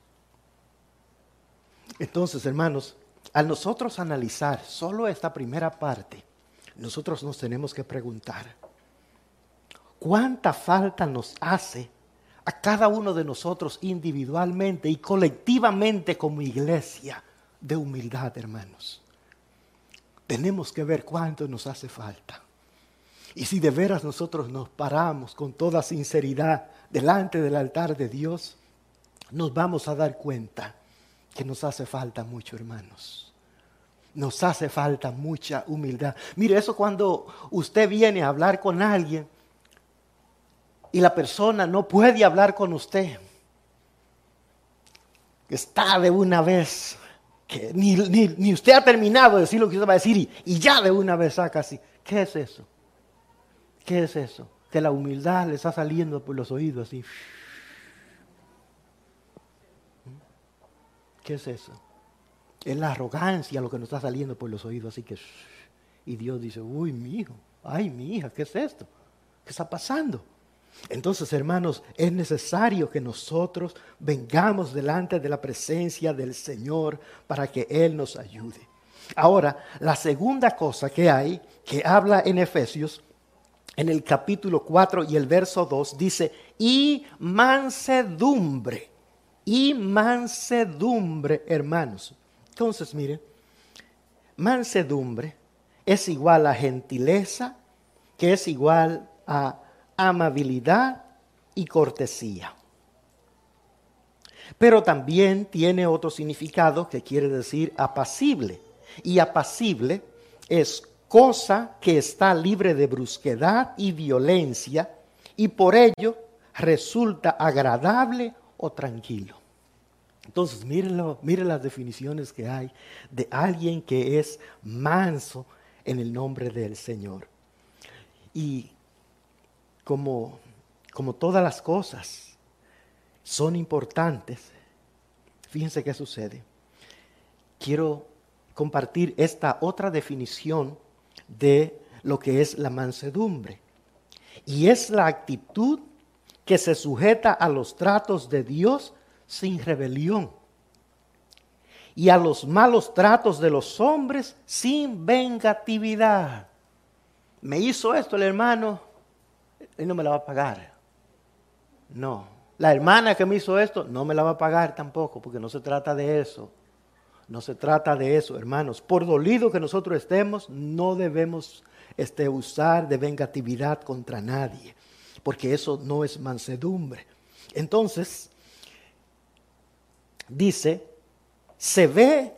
Entonces, hermanos, al nosotros analizar solo esta primera parte, nosotros nos tenemos que preguntar, cuánta falta nos hace a cada uno de nosotros individualmente y colectivamente como iglesia de humildad, hermanos. Tenemos que ver cuánto nos hace falta. Y si de veras nosotros nos paramos con toda sinceridad delante del altar de Dios, nos vamos a dar cuenta que nos hace falta mucho, hermanos. Nos hace falta mucha humildad. Mire, eso cuando usted viene a hablar con alguien y la persona no puede hablar con usted. Está de una vez, que ni, usted ha terminado de decir lo que usted va a decir y, y ya de una vez saca así. ¿Qué es eso? ¿Qué es eso? Que la humildad le está saliendo por los oídos así. ¿Qué es eso? Es la arrogancia lo que nos está saliendo por los oídos, así que... Y Dios dice, uy, mi hijo, ay, mi hija, ¿qué es esto? ¿Qué está pasando? Entonces, hermanos, es necesario que nosotros vengamos delante de la presencia del Señor para que Él nos ayude. Ahora, la segunda cosa que hay, que habla en Efesios, en el capítulo 4 y el verso 2, dice, y mansedumbre, y mansedumbre, hermanos. Entonces, mire, mansedumbre es igual a gentileza, que es igual a amabilidad y cortesía. Pero también tiene otro significado que quiere decir apacible. Y apacible es cosa que está libre de brusquedad y violencia y por ello resulta agradable o tranquilo. Entonces, mírenlo, miren las definiciones que hay de alguien que es manso en el nombre del Señor. Y como, como todas las cosas son importantes, fíjense qué sucede. Quiero compartir esta otra definición de lo que es la mansedumbre. Y es la actitud que se sujeta a los tratos de Dios sin rebelión y a los malos tratos de los hombres sin vengatividad. Me hizo esto el hermano, él no me la va a pagar. No. La hermana que me hizo esto no me la va a pagar tampoco, porque no se trata de eso. No se trata de eso, hermanos. Por dolido que nosotros estemos, no debemos este, usar de vengatividad contra nadie, porque eso no es mansedumbre. Entonces, dice, se ve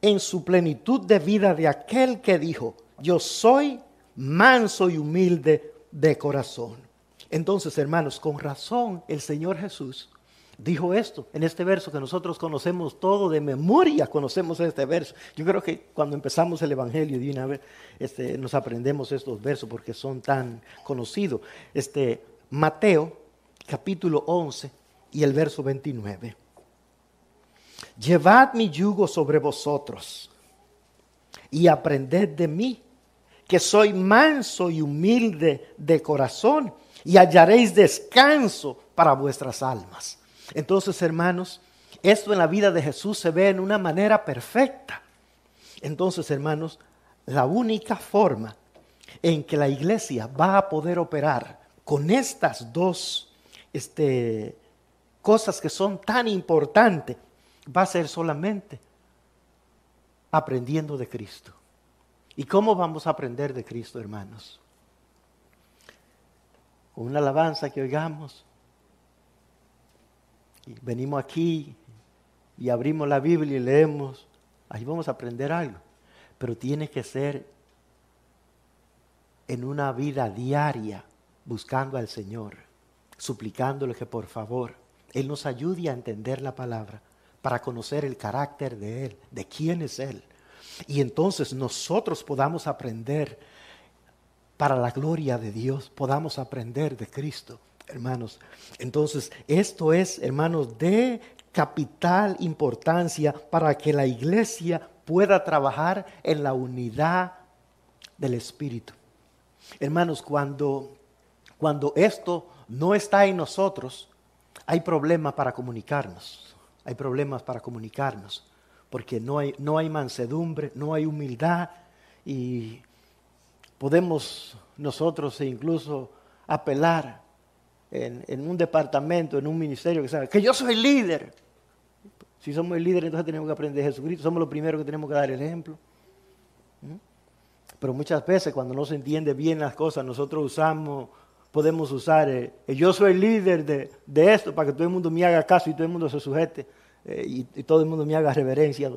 en su plenitud de vida de aquel que dijo, yo soy manso y humilde de corazón. Entonces, hermanos, con razón el Señor Jesús dijo esto en este verso que nosotros conocemos todo de memoria, conocemos este verso. Yo creo que cuando empezamos el Evangelio de una vez este, nos aprendemos estos versos porque son tan conocidos. Este, Mateo capítulo 11 y el verso 29. Llevad mi yugo sobre vosotros y aprended de mí, que soy manso y humilde de corazón, y hallaréis descanso para vuestras almas entonces, hermanos, esto en la vida de Jesús se ve en una manera perfecta. Entonces, hermanos, la única forma en que la iglesia va a poder operar con estas dos este, cosas que son tan importantes va a ser solamente aprendiendo de Cristo. ¿Y cómo vamos a aprender de Cristo, hermanos? Una alabanza que oigamos, venimos aquí y abrimos la Biblia y leemos, ahí vamos a aprender algo. Pero tiene que ser en una vida diaria, buscando al Señor, suplicándole que por favor Él nos ayude a entender la palabra, para conocer el carácter de Él, de quién es Él. Y entonces nosotros podamos aprender para la gloria de Dios, podamos aprender de Cristo hermanos. Entonces, esto es, hermanos, de capital importancia para que la iglesia pueda trabajar en la unidad del Espíritu. Hermanos, cuando, cuando esto no está en nosotros, hay problemas para comunicarnos. Hay problemas para comunicarnos, porque no hay, no hay mansedumbre, no hay humildad y podemos nosotros incluso apelar en, un departamento, en un ministerio, que sabe que yo soy líder. Si somos líderes, entonces tenemos que aprender de Jesucristo. Somos los primeros que tenemos que dar el ejemplo. ¿Mm? Pero muchas veces cuando no se entiende bien las cosas, nosotros usamos, podemos usar, eh, yo soy líder de, esto para que todo el mundo me haga caso y todo el mundo se sujete eh, y, y todo el mundo me haga reverencia,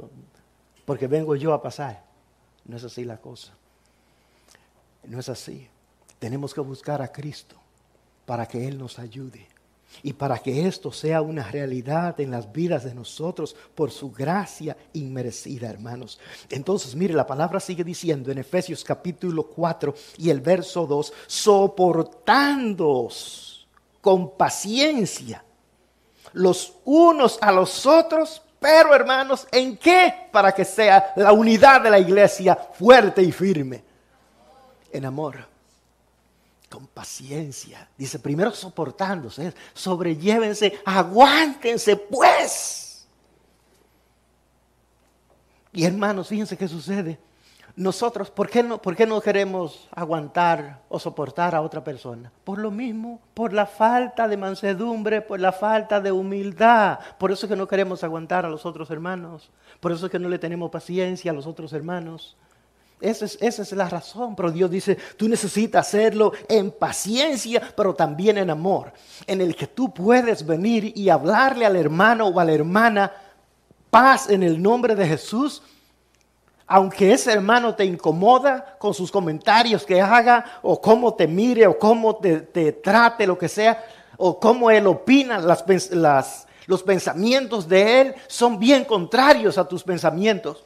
porque vengo yo a pasar. No es así la cosa. No es así. Tenemos que buscar a Cristo para que Él nos ayude y para que esto sea una realidad en las vidas de nosotros por su gracia inmerecida, hermanos. Entonces, mire, la palabra sigue diciendo en Efesios capítulo 4 y el verso 2, soportándoos con paciencia los unos a los otros, pero hermanos, ¿en qué? Para que sea la unidad de la iglesia fuerte y firme, en amor con paciencia. Dice, primero soportándose, sobrellévense, aguántense pues. Y hermanos, fíjense qué sucede. Nosotros, ¿por qué, no, ¿por qué no queremos aguantar o soportar a otra persona? Por lo mismo, por la falta de mansedumbre, por la falta de humildad. Por eso es que no queremos aguantar a los otros hermanos. Por eso es que no le tenemos paciencia a los otros hermanos. Esa es, la razón. Pero Dios dice, tú necesitas hacerlo en paciencia, pero también en amor. En el que tú puedes venir y hablarle al hermano o a la hermana paz en el nombre de Jesús. Aunque ese hermano te incomoda con sus comentarios que haga, o cómo te mire, o cómo te, trate, lo que sea, o cómo él opina, las, los pensamientos de Él son bien contrarios a tus pensamientos,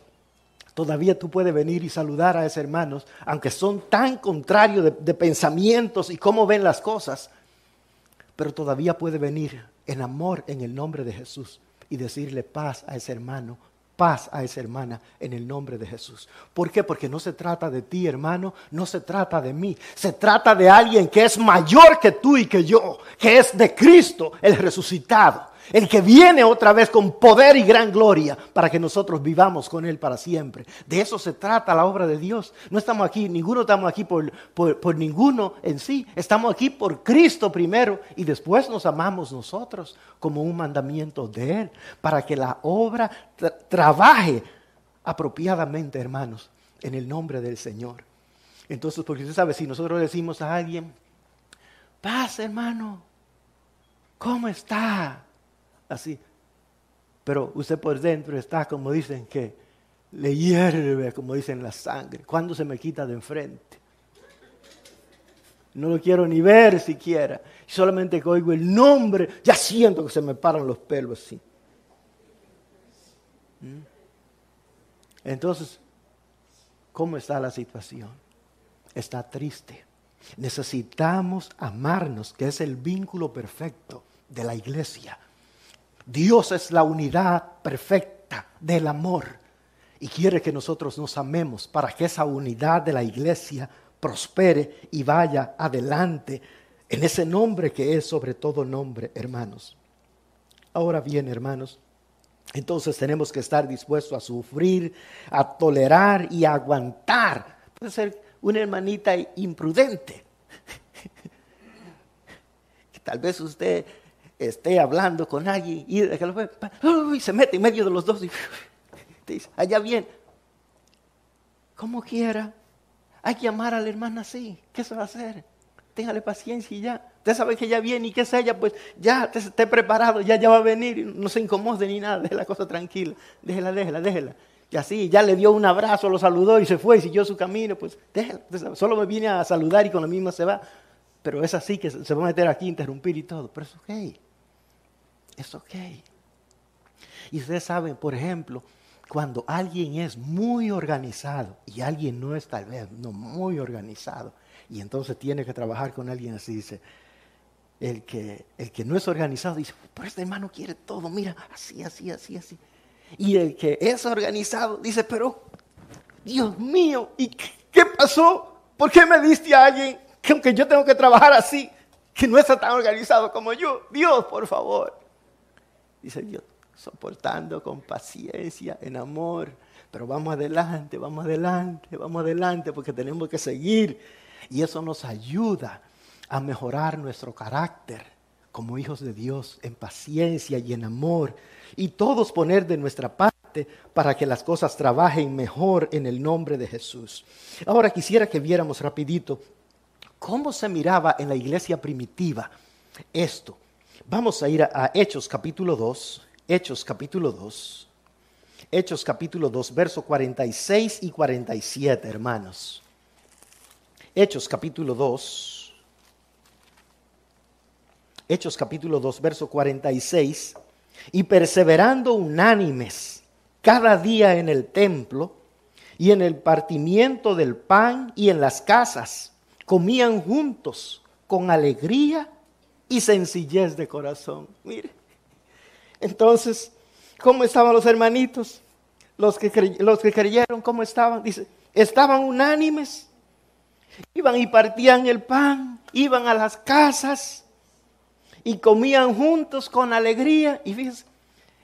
todavía tú puedes venir y saludar a esos hermanos, aunque son tan contrarios de, de pensamientos y cómo ven las cosas, pero todavía puede venir en amor en el nombre de Jesús y decirle paz a ese hermano, paz a esa hermana en el nombre de Jesús. ¿Por qué? Porque no se trata de ti, hermano, no se trata de mí, se trata de alguien que es mayor que tú y que yo, que es de Cristo, el resucitado el que viene otra vez con poder y gran gloria para que nosotros vivamos con Él para siempre. De eso se trata la obra de Dios. No estamos aquí, ninguno estamos aquí por, por, ninguno en sí. Estamos aquí por Cristo primero y después nos amamos nosotros como un mandamiento de Él para que la obra trabaje apropiadamente, hermanos, en el nombre del Señor. Entonces, porque usted sabe, si nosotros decimos a alguien, paz, hermano, ¿cómo está? Así. Pero usted por dentro está, como dicen, que le hierve, como dicen, la sangre. ¿Cuándo se me quita de enfrente? No lo quiero ni ver siquiera. Solamente que oigo el nombre, ya siento que se me paran los pelos así. ¿Mm? Entonces, ¿cómo está la situación? Está triste. Necesitamos amarnos, que es el vínculo perfecto de la iglesia. Dios es la unidad perfecta del amor y quiere que nosotros nos amemos para que esa unidad de la iglesia prospere y vaya adelante en ese nombre que es sobre todo nombre, hermanos. Ahora bien, hermanos, entonces tenemos que estar dispuestos a sufrir, a tolerar y a aguantar. Puede ser una hermanita imprudente. <laughs> Tal vez usted esté hablando con alguien y que lo se mete en medio de los dos y dice, allá bien. Como quiera, hay que amar a la hermana así. ¿Qué se va a hacer? Téngale paciencia y ya. Usted sabe que ya viene y que es ella, pues ya esté preparado, ya, va a venir. No se incomode ni nada, deje la cosa tranquila. Déjela, déjela, déjela. Y así, ya le dio un abrazo, lo saludó y se fue y siguió su camino, pues déjela. Solo me viene a saludar y con la misma se va. Pero es así que se va a meter aquí, interrumpir y todo. Pero es ok es ok. Y ustedes saben, por ejemplo, cuando alguien es muy organizado y alguien no es tal vez no muy organizado y entonces tiene que trabajar con alguien así, dice, el que, el que no es organizado dice, pero este hermano quiere todo, mira, así, así, así, así. Y el que es organizado dice, pero Dios mío, ¿y qué pasó? ¿Por qué me diste a alguien que aunque yo tengo que trabajar así, que no está tan organizado como yo? Dios, por favor dice Dios, soportando con paciencia, en amor. Pero vamos adelante, vamos adelante, vamos adelante, porque tenemos que seguir. Y eso nos ayuda a mejorar nuestro carácter como hijos de Dios, en paciencia y en amor. Y todos poner de nuestra parte para que las cosas trabajen mejor en el nombre de Jesús. Ahora quisiera que viéramos rapidito cómo se miraba en la iglesia primitiva esto. Vamos a ir a, Hechos capítulo 2, Hechos capítulo 2, Hechos capítulo 2, verso 46 y 47, hermanos. Hechos capítulo 2, Hechos capítulo 2, verso 46, y perseverando unánimes cada día en el templo y en el partimiento del pan y en las casas, comían juntos con alegría y sencillez de corazón. Mire. Entonces, ¿cómo estaban los hermanitos? Los que, los que creyeron, ¿cómo estaban? Dice, estaban unánimes. Iban y partían el pan, iban a las casas y comían juntos con alegría. Y fíjense,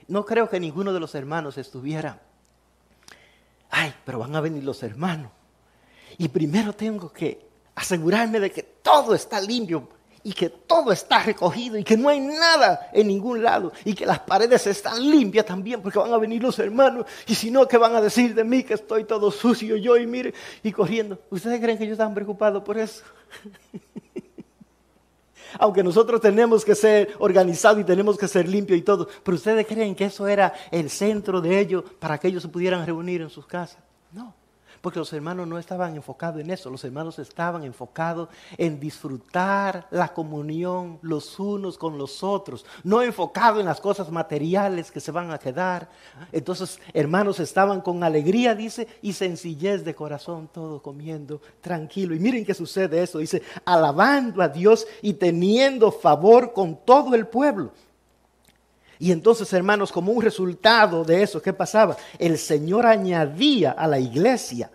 no creo que ninguno de los hermanos estuviera. Ay, pero van a venir los hermanos. Y primero tengo que asegurarme de que todo está limpio y que todo está recogido y que no hay nada en ningún lado y que las paredes están limpias también porque van a venir los hermanos y si no, ¿qué van a decir de mí que estoy todo sucio yo y mire y corriendo? ¿Ustedes creen que yo estaba preocupado por eso? <laughs> Aunque nosotros tenemos que ser organizados y tenemos que ser limpios y todo, pero ustedes creen que eso era el centro de ellos para que ellos se pudieran reunir en sus casas. No. Porque los hermanos no estaban enfocados en eso, los hermanos estaban enfocados en disfrutar la comunión los unos con los otros, no enfocados en las cosas materiales que se van a quedar. Entonces, hermanos estaban con alegría, dice, y sencillez de corazón, todo comiendo tranquilo. Y miren qué sucede eso, dice, alabando a Dios y teniendo favor con todo el pueblo. Y entonces, hermanos, como un resultado de eso, ¿qué pasaba? El Señor añadía a la iglesia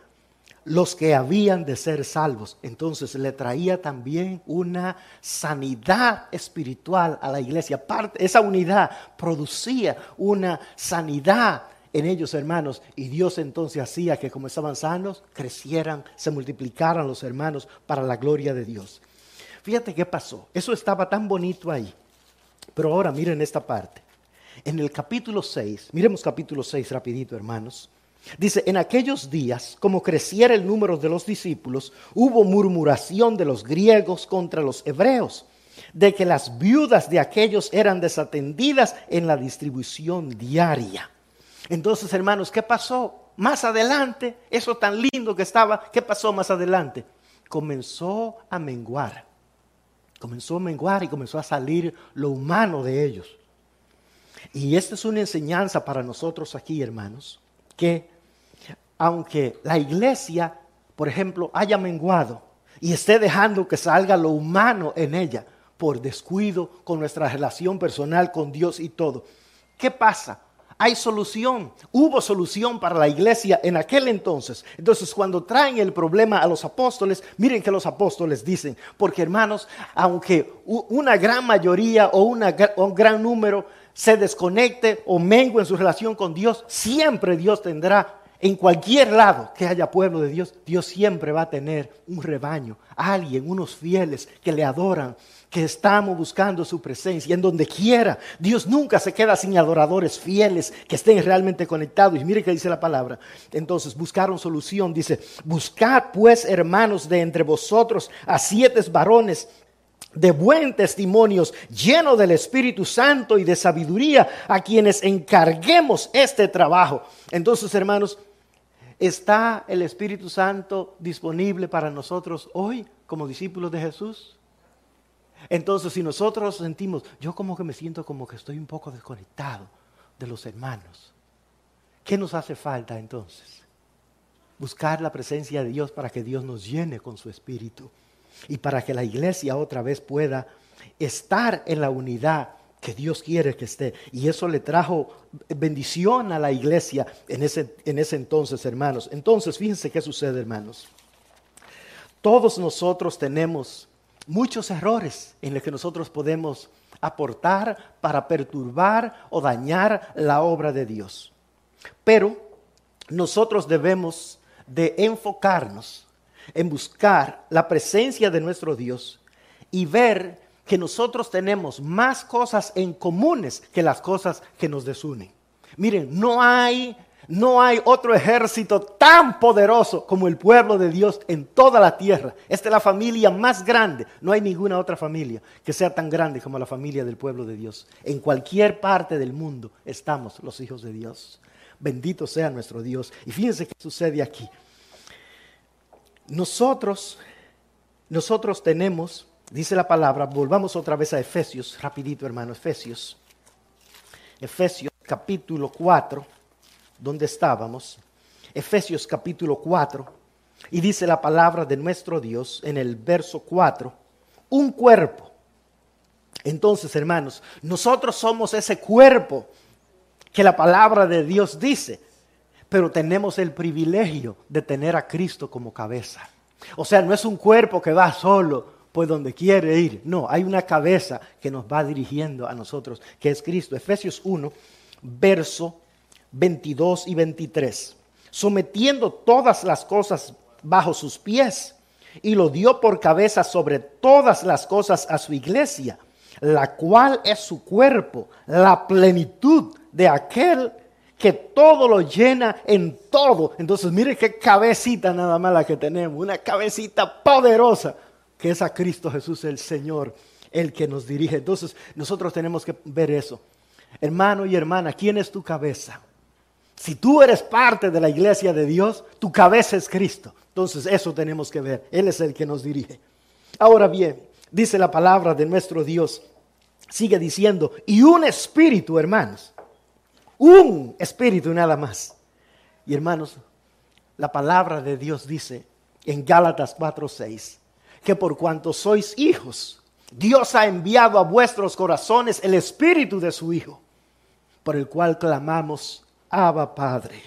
los que habían de ser salvos. Entonces le traía también una sanidad espiritual a la iglesia. esa unidad producía una sanidad en ellos, hermanos, y Dios entonces hacía que como estaban sanos, crecieran, se multiplicaran los hermanos para la gloria de Dios. Fíjate qué pasó. Eso estaba tan bonito ahí. Pero ahora miren esta parte en el capítulo 6, miremos capítulo 6 rapidito hermanos, dice, en aquellos días, como creciera el número de los discípulos, hubo murmuración de los griegos contra los hebreos, de que las viudas de aquellos eran desatendidas en la distribución diaria. Entonces, hermanos, ¿qué pasó? Más adelante, eso tan lindo que estaba, ¿qué pasó más adelante? Comenzó a menguar. Comenzó a menguar y comenzó a salir lo humano de ellos. Y esta es una enseñanza para nosotros aquí, hermanos, que aunque la iglesia, por ejemplo, haya menguado y esté dejando que salga lo humano en ella por descuido con nuestra relación personal con Dios y todo, ¿qué pasa? Hay solución. Hubo solución para la iglesia en aquel entonces. Entonces, cuando traen el problema a los apóstoles, miren que los apóstoles dicen, porque hermanos, aunque una gran mayoría o un gran número se desconecte o mengue en su relación con Dios, siempre Dios tendrá, en cualquier lado que haya pueblo de Dios, Dios siempre va a tener un rebaño, alguien, unos fieles que le adoran, que estamos buscando su presencia en donde quiera. Dios nunca se queda sin adoradores fieles que estén realmente conectados. Y mire que dice la palabra. Entonces buscaron solución. Dice, buscad pues hermanos de entre vosotros a siete varones de buen testimonio, lleno del Espíritu Santo y de sabiduría, a quienes encarguemos este trabajo. Entonces, hermanos, ¿está el Espíritu Santo disponible para nosotros hoy como discípulos de Jesús? Entonces, si nosotros sentimos, yo como que me siento como que estoy un poco desconectado de los hermanos, ¿qué nos hace falta entonces? Buscar la presencia de Dios para que Dios nos llene con su Espíritu y para que la iglesia otra vez pueda estar en la unidad que Dios quiere que esté. Y eso le trajo bendición a la iglesia en ese, en ese entonces, hermanos. Entonces, fíjense qué sucede, hermanos. Todos nosotros tenemos muchos errores en los que nosotros podemos aportar para perturbar o dañar la obra de Dios. Pero nosotros debemos de enfocarnos en buscar la presencia de nuestro Dios y ver que nosotros tenemos más cosas en comunes que las cosas que nos desunen. Miren, no hay no hay otro ejército tan poderoso como el pueblo de Dios en toda la tierra. Esta es la familia más grande. No hay ninguna otra familia que sea tan grande como la familia del pueblo de Dios. En cualquier parte del mundo estamos los hijos de Dios. Bendito sea nuestro Dios. Y fíjense qué sucede aquí. Nosotros, nosotros tenemos, dice la palabra, volvamos otra vez a Efesios, rapidito hermano, Efesios. Efesios capítulo 4, donde estábamos. Efesios capítulo 4, y dice la palabra de nuestro Dios en el verso 4, un cuerpo. Entonces, hermanos, nosotros somos ese cuerpo que la palabra de Dios dice pero tenemos el privilegio de tener a Cristo como cabeza. O sea, no es un cuerpo que va solo por donde quiere ir. No, hay una cabeza que nos va dirigiendo a nosotros, que es Cristo. Efesios 1, verso 22 y 23. Sometiendo todas las cosas bajo sus pies y lo dio por cabeza sobre todas las cosas a su iglesia, la cual es su cuerpo, la plenitud de aquel que todo lo llena en todo. Entonces, mire qué cabecita nada más la que tenemos, una cabecita poderosa, que es a Cristo Jesús el Señor, el que nos dirige. Entonces, nosotros tenemos que ver eso. Hermano y hermana, ¿quién es tu cabeza? Si tú eres parte de la iglesia de Dios, tu cabeza es Cristo. Entonces eso tenemos que ver. Él es el que nos dirige. Ahora bien, dice la palabra de nuestro Dios, sigue diciendo, y un espíritu, hermanos, un espíritu nada más. Y hermanos, la palabra de Dios dice en Gálatas 4:6 que por cuanto sois hijos, Dios ha enviado a vuestros corazones el espíritu de su Hijo, por el cual clamamos, Abba Padre.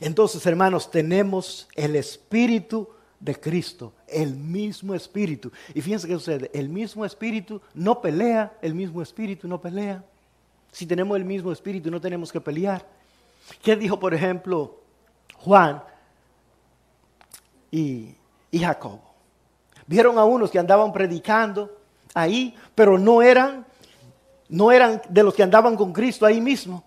Entonces, hermanos, tenemos el espíritu de Cristo, el mismo espíritu. Y fíjense que sucede, el mismo espíritu no pelea, el mismo espíritu no pelea. Si tenemos el mismo espíritu, no tenemos que pelear. ¿Qué dijo, por ejemplo, Juan y, y Jacobo? Vieron a unos que andaban predicando ahí, pero no eran, no eran de los que andaban con Cristo ahí mismo.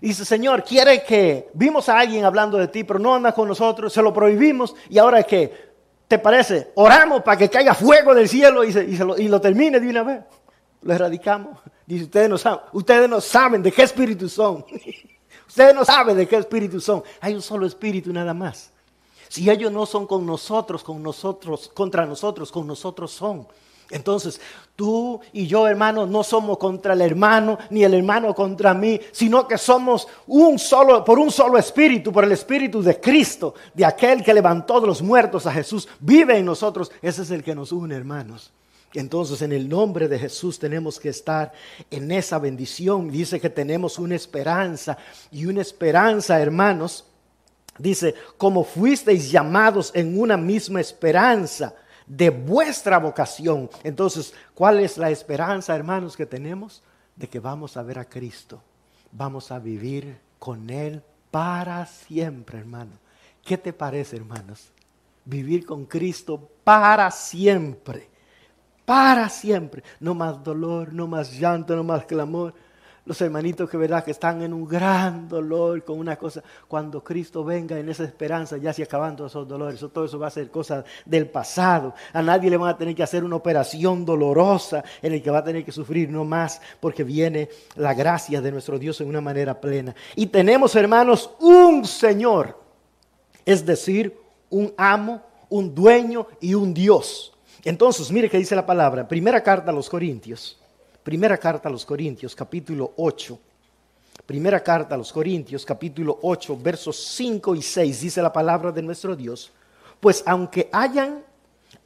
Y dice, Señor, quiere que, vimos a alguien hablando de ti, pero no anda con nosotros, se lo prohibimos y ahora que, ¿te parece? Oramos para que caiga fuego del cielo y, lo, y lo termine de una vez. Lo erradicamos. Dice, ustedes no saben, ustedes no saben de qué espíritu son. <laughs> ustedes no saben de qué espíritu son. Hay un solo espíritu nada más. Si ellos no son con nosotros, con nosotros, contra nosotros, con nosotros son. Entonces, tú y yo, hermano, no somos contra el hermano, ni el hermano contra mí, sino que somos un solo, por un solo espíritu, por el espíritu de Cristo, de aquel que levantó de los muertos a Jesús, vive en nosotros. Ese es el que nos une, hermanos. Entonces, en el nombre de Jesús tenemos que estar en esa bendición. Dice que tenemos una esperanza y una esperanza, hermanos Dice, como fuisteis llamados en una misma esperanza de vuestra vocación. Entonces, ¿cuál es la esperanza, hermanos, que tenemos? De que vamos a ver a Cristo. Vamos a vivir con Él para siempre, hermano. ¿Qué te parece, hermanos? Vivir con Cristo para siempre. Para siempre. No más dolor, no más llanto, no más clamor los hermanitos que verdad que están en un gran dolor con una cosa, cuando Cristo venga en esa esperanza, ya se acabando esos dolores, todo eso va a ser cosa del pasado. A nadie le van a tener que hacer una operación dolorosa en el que va a tener que sufrir no más, porque viene la gracia de nuestro Dios en una manera plena. Y tenemos, hermanos, un Señor, es decir, un amo, un dueño y un Dios. Entonces, mire que dice la palabra, primera carta a los Corintios. Primera carta a los Corintios, capítulo 8. Primera carta a los Corintios, capítulo 8, versos 5 y 6, dice la palabra de nuestro Dios. Pues aunque hayan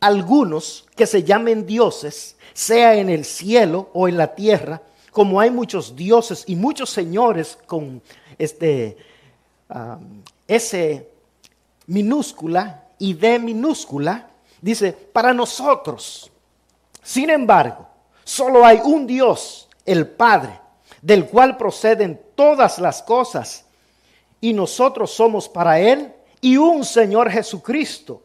algunos que se llamen dioses, sea en el cielo o en la tierra, como hay muchos dioses y muchos señores con este, S minúscula y D minúscula, dice, para nosotros, sin embargo, Solo hay un Dios, el Padre, del cual proceden todas las cosas, y nosotros somos para Él, y un Señor Jesucristo,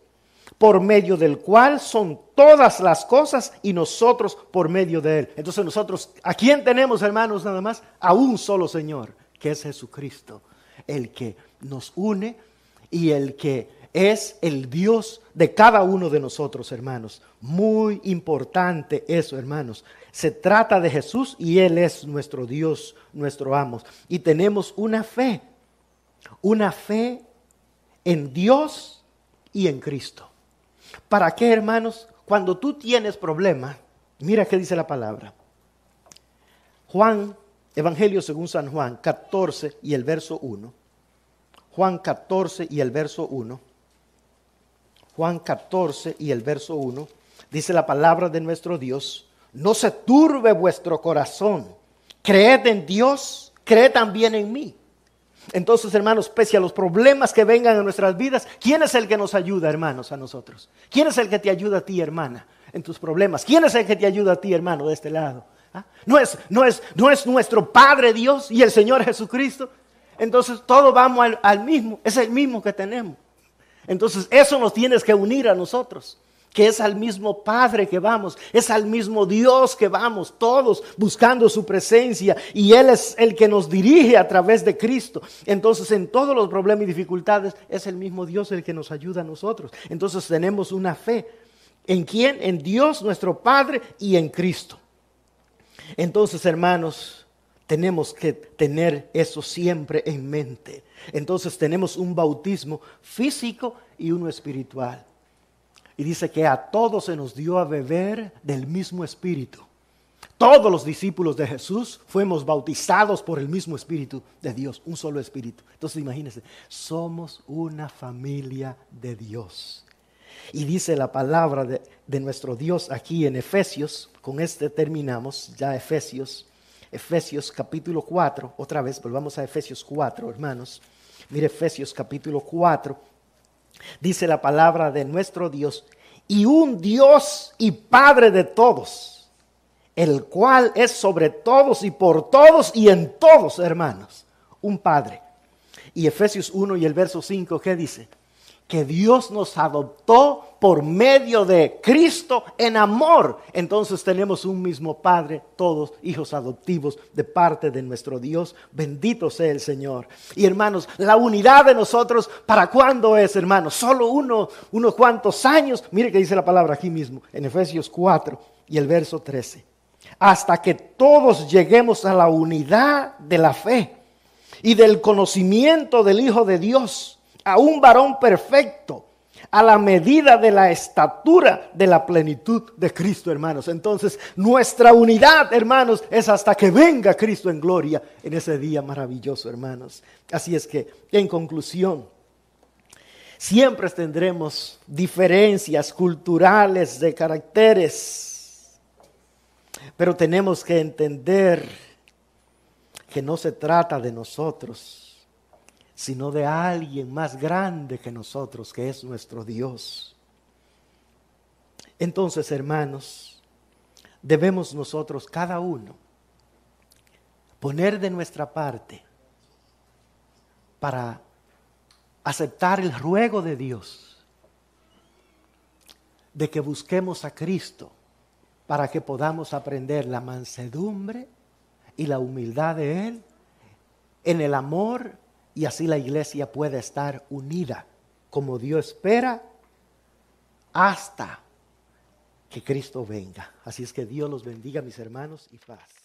por medio del cual son todas las cosas, y nosotros por medio de Él. Entonces nosotros, ¿a quién tenemos, hermanos, nada más? A un solo Señor, que es Jesucristo, el que nos une y el que es el Dios de cada uno de nosotros, hermanos. Muy importante eso, hermanos. Se trata de Jesús y Él es nuestro Dios, nuestro amo. Y tenemos una fe, una fe en Dios y en Cristo. ¿Para qué, hermanos? Cuando tú tienes problemas, mira qué dice la palabra. Juan, Evangelio según San Juan, 14 y el verso 1. Juan 14 y el verso 1. Juan 14 y el verso 1, dice la palabra de nuestro Dios, no se turbe vuestro corazón, creed en Dios, creed también en mí. Entonces, hermanos, pese a los problemas que vengan en nuestras vidas, ¿quién es el que nos ayuda, hermanos, a nosotros? ¿Quién es el que te ayuda a ti, hermana, en tus problemas? ¿Quién es el que te ayuda a ti, hermano, de este lado? ¿Ah? ¿No, es, no, es, ¿No es nuestro Padre Dios y el Señor Jesucristo? Entonces, todos vamos al mismo, es el mismo que tenemos. Entonces eso nos tienes que unir a nosotros, que es al mismo Padre que vamos, es al mismo Dios que vamos, todos buscando su presencia y Él es el que nos dirige a través de Cristo. Entonces en todos los problemas y dificultades es el mismo Dios el que nos ayuda a nosotros. Entonces tenemos una fe. ¿En quién? En Dios nuestro Padre y en Cristo. Entonces hermanos, Tenemos que tener eso siempre en mente. Entonces tenemos un bautismo físico y uno espiritual. Y dice que a todos se nos dio a beber del mismo espíritu. Todos los discípulos de Jesús fuimos bautizados por el mismo espíritu de Dios, un solo espíritu. Entonces imagínense, somos una familia de Dios. Y dice la palabra de, nuestro Dios aquí en Efesios, con este terminamos ya Efesios, Efesios capítulo 4, otra vez volvamos a Efesios 4, hermanos. Mire Efesios capítulo 4, dice la palabra de nuestro Dios, y un Dios y Padre de todos, el cual es sobre todos y por todos y en todos, hermanos, un Padre. Y Efesios 1 y el verso 5, ¿qué dice? Que Dios nos adoptó por medio de Cristo en amor. Entonces tenemos un mismo Padre, todos hijos adoptivos de parte de nuestro Dios. Bendito sea el Señor. Y hermanos, la unidad de nosotros, ¿para cuándo es, hermanos? Solo uno, unos cuantos años. Mire que dice la palabra aquí mismo, en Efesios 4 y el verso 13. Hasta que todos lleguemos a la unidad de la fe y del conocimiento del Hijo de Dios a un varón perfecto, a la medida de la estatura de la plenitud de Cristo, hermanos. Entonces, nuestra unidad, hermanos, es hasta que venga Cristo en gloria en ese día maravilloso, hermanos. Así es que, en conclusión, siempre tendremos diferencias culturales de caracteres, pero tenemos que entender que no se trata de nosotros sino de alguien más grande que nosotros, que es nuestro Dios. Entonces, hermanos, debemos nosotros, cada uno, poner de nuestra parte para aceptar el ruego de Dios de que busquemos a Cristo para que podamos aprender la mansedumbre y la humildad de Él en el amor y así la iglesia puede estar unida como Dios espera hasta que Cristo venga. Así es que Dios los bendiga, mis hermanos, y paz.